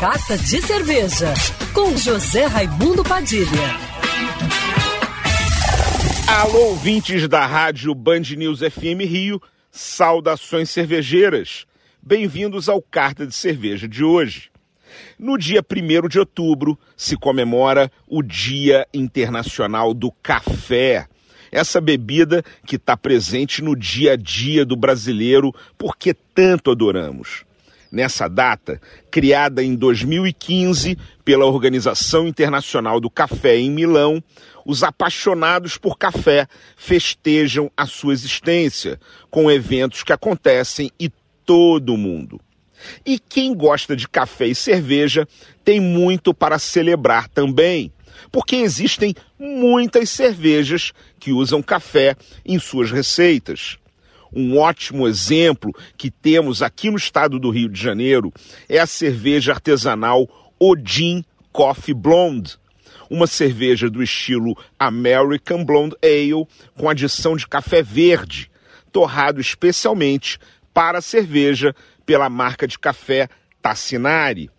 Carta de Cerveja, com José Raimundo Padilha. Alô, ouvintes da rádio Band News FM Rio, saudações cervejeiras. Bem-vindos ao Carta de Cerveja de hoje. No dia 1 de outubro se comemora o Dia Internacional do Café. Essa bebida que está presente no dia a dia do brasileiro porque tanto adoramos. Nessa data, criada em 2015 pela Organização Internacional do Café em Milão, os apaixonados por café festejam a sua existência com eventos que acontecem em todo o mundo. E quem gosta de café e cerveja tem muito para celebrar também, porque existem muitas cervejas que usam café em suas receitas. Um ótimo exemplo que temos aqui no estado do Rio de Janeiro é a cerveja artesanal Odin Coffee Blonde, uma cerveja do estilo American Blonde Ale com adição de café verde, torrado especialmente para a cerveja pela marca de café Tassinari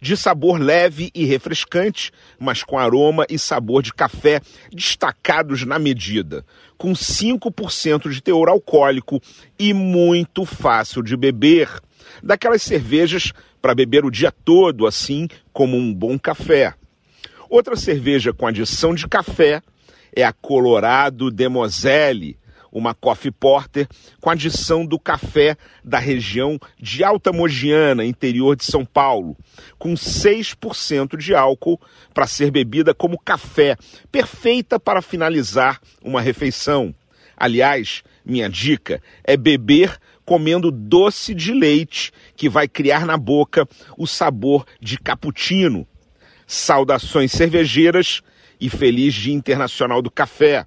de sabor leve e refrescante, mas com aroma e sabor de café destacados na medida, com 5% de teor alcoólico e muito fácil de beber. Daquelas cervejas para beber o dia todo, assim como um bom café. Outra cerveja com adição de café é a Colorado Demoselle, uma coffee porter com adição do café da região de Alta Mogiana, interior de São Paulo, com 6% de álcool para ser bebida como café, perfeita para finalizar uma refeição. Aliás, minha dica é beber comendo doce de leite, que vai criar na boca o sabor de cappuccino. Saudações cervejeiras e feliz Dia Internacional do Café.